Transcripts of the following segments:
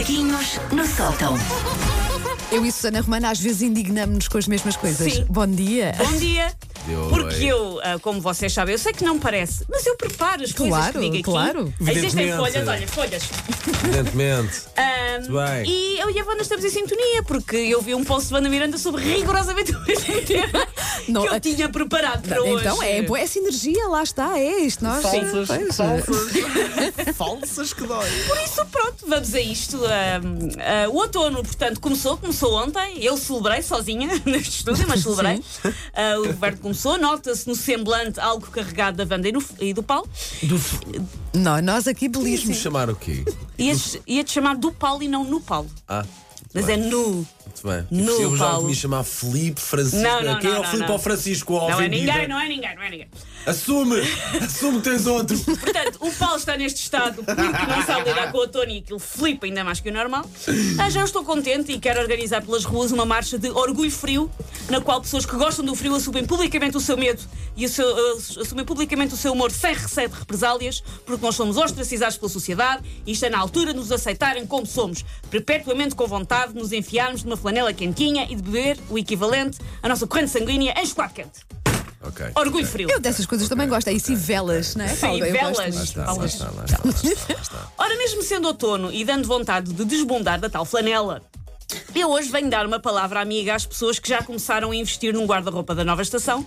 Macaquinhos no sótão. Eu e Susana Romana às vezes indignamos-nos com as mesmas coisas. Sim. Bom dia. Bom dia. Deu, Porque eu, ah, como vocês sabem, eu sei que não parece, mas eu preparo as coisas Claro, que digo aqui. claro. Existem Evidentemente. folhas, olha, folhas. Evidentemente. Ahm, Muito bem. e eu e a Wanda estamos em sintonia, porque eu vi um post de Wanda Miranda sobre rigorosamente o mesmo tema Não, que eu ah, tinha preparado para hoje. Então é, boa essa energia, lá está, é isto. Nós, Falsas, Pois, falsas. falsas que dói. Por isso, pronto, vamos a isto. Ahm, ah, o outono, portanto, começou, começou ontem. Eu celebrei sozinha neste estúdio, mas celebrei. Ah, o Roberto começou, nota-se no semblante algo carregado da Wanda e, no- e do Paulo. Não, nós aqui belíssimos. chamar o quê? Ia-te ia-te chamar do Paulo e não no Paulo. Ah, Mas é no. muito bem. No, eu já Paulo. me chamar Felipe Francisco. Não, não, Quem não, é o não, Felipe não. ou Francisco? Ó, Não é ninguém, não é ninguém, não é ninguém. Assume! Assume que tens outro. Portanto, o Paulo está neste estado porque não sabe lidar com o outono e aquilo flipa ainda mais que o normal. Ah, já estou contente e quero organizar pelas ruas uma marcha de orgulho frio, na qual pessoas que gostam do frio assumem publicamente o seu medo e o seu- uh, assumem publicamente o seu humor sem receio de represálias, porque nós somos ostracizados pela sociedade e está na altura de nos aceitarem como somos, perpetuamente com vontade de nos enfiarmos numa flanela quentinha e de beber o equivalente à nossa corrente sanguínea em chocolate quente. Ok. Orgulho frio. Eu dessas coisas também gosto. É isso e velas, não é? Sim, Paulo? Eu gosto velas. muito. Está, lá Paulas. está, lá está, lá está, lá está. Ora, mesmo sendo outono e dando vontade de desbundar da tal flanela, eu hoje venho dar uma palavra amiga às pessoas que já começaram a investir num guarda-roupa da nova estação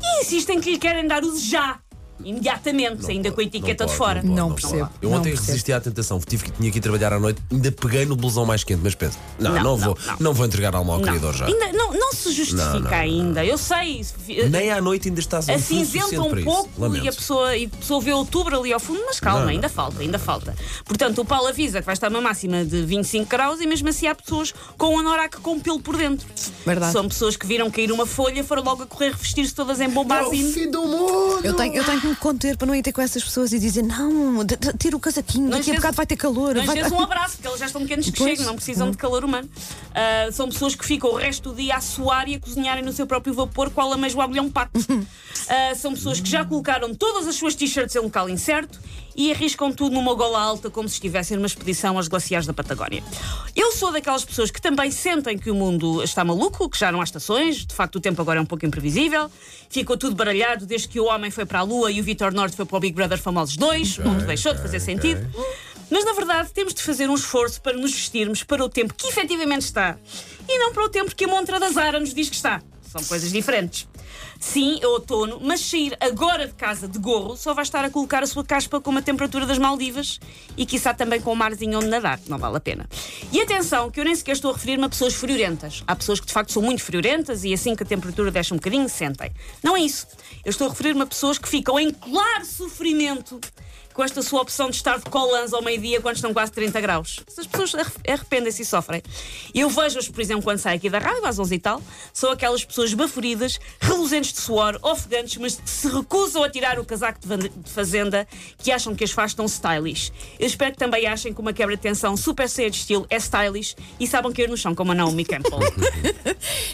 e insistem que lhe querem dar uso já, imediatamente, ainda com a etiqueta de fora. Não pode. percebo, Eu ontem percebo. resisti à tentação. Tive que tinha que ir trabalhar à noite, ainda peguei no blusão mais quente, mas penso, não, não, vou, não, vou entregar alma ao queridor já. ainda, não, não se justifica ainda. Eu sei. Nem à noite ainda estás a acinzenta um pouco e a pessoa, e a pessoa vê outubro ali ao fundo, mas calma, ainda falta, ainda falta. Portanto, o Paulo avisa que vai estar uma máxima de 25 graus e mesmo assim há pessoas com um anorak com pelo por dentro. Verdade. São pessoas que viram cair uma folha, foram logo a correr revestir-se todas em É o bombazine. fim do mundo! Eu tenho, eu tenho que me conter para não ir ter com essas pessoas e dizer: não, tira o casaquinho, daqui a bocado vai ter calor. Não vai- des um abraço, porque eles já estão pequenos que chegam, não precisam de calor humano. Ah, são pessoas que ficam o resto do dia a suar e a cozinharem no seu próprio vapor, qual a mesmo agulhão pato. Ah, são pessoas que já colocaram todas as suas t-shirts em local incerto e arriscam tudo numa gola alta como se estivessem numa expedição aos glaciares da Patagónia. Eu sou daquelas pessoas que também sentem que o mundo está maluco, que já não há estações, de facto o tempo agora é um pouco imprevisível, ficou tudo baralhado desde que o homem foi para a Lua e o Vitor Norte foi para o Big Brother Famosos 2, o mundo deixou de fazer sentido. Mas na verdade temos de fazer um esforço para nos vestirmos para o tempo que efetivamente está. E não para o tempo que a montra da Zara nos diz que está. São coisas diferentes. Sim, é outono, mas sair agora de casa de gorro só vai estar a colocar a sua caspa com uma temperatura das Maldivas e quiçá também com um marzinho onde nadar. Não vale a pena. E atenção, que eu nem sequer estou a referir-me a pessoas friorentas. Há pessoas que de facto são muito friorentas e assim que a temperatura desce um bocadinho, sentem. Não é isso. Eu estou a referir-me a pessoas que ficam em claro sofrimento com esta sua opção de estar de colãs ao meio-dia quando estão quase 30 graus. Essas pessoas arre- arrependem-se e sofrem. Eu vejo-as, por exemplo, quando saem aqui da rádio, às 11 e tal, são aquelas pessoas baforidas, reluzentes de suor, ofegantes, mas que se recusam a tirar o casaco de fazenda, que acham que as faz tão stylish. Eu espero que também achem que uma quebra de tensão super cheia de estilo é stylish e saibam cair no chão como a Naomi Campbell.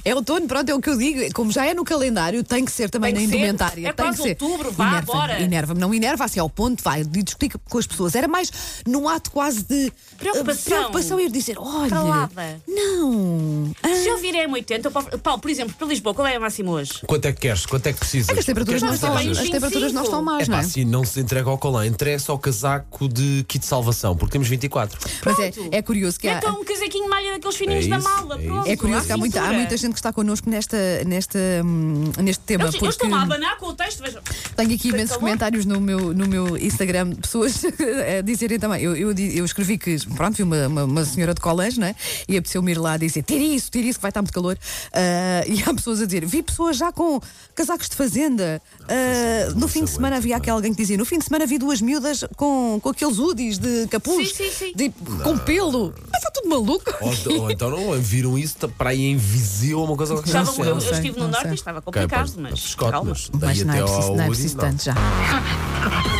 É outono, pronto, é o que eu digo. Como já é no calendário, tem que ser também Tem na ser. indumentária. É tem quase que ser. outubro, vá, Enerva-me, bora. Enerva-me, não enerva assim ao ponto, vai, e explica com as pessoas. Era mais num ato quase de Preocupação. eh, preocupação ir dizer: olha, Calada. não. ah, Se eu vir é 80, eu posso- Paulo, por exemplo, para Lisboa, qual é a máxima hoje? Quanto é que queres? Quanto é que precisas? é que as temperaturas, não estão, as temperaturas não 25. estão más, É não é? assim, não se entrega ao colã, entrega-se ao casaco de kit de salvação, porque temos 24. Mas é, é curioso que há. Então um casaquinho de malha daqueles fininhos É da isso, mala. é pronto, É curioso que há muita, há cintura. muita gente que está connosco nesta, nesta, hum, neste tema. Eu, eu porque estou-me a abanar com o texto, vejam. tenho aqui imensos calor? comentários no meu, no meu Instagram de pessoas a dizerem também. Eu, eu, eu escrevi que, pronto, vi uma, uma, uma senhora de colégio, né? E apeteceu-me ir lá dizer: tira isso, tira isso, que vai estar muito calor. Ah, e há pessoas a dizer: vi pessoas já com casacos de fazenda. Ah, no fim de semana havia aquele alguém que dizia: no fim de semana vi duas miúdas com, com aqueles hoodies de capuz, Sim, sim, sim. de- com pelo. Mas está tudo maluco. Ou, ou então não viram isso para aí em Viseu ou uma coisa qualquer Estava, eu, eu estive no não norte sei. e estava complicado, pá, mas Scott, calma. mas daí Mas não é preciso, ao não é preciso tanto já.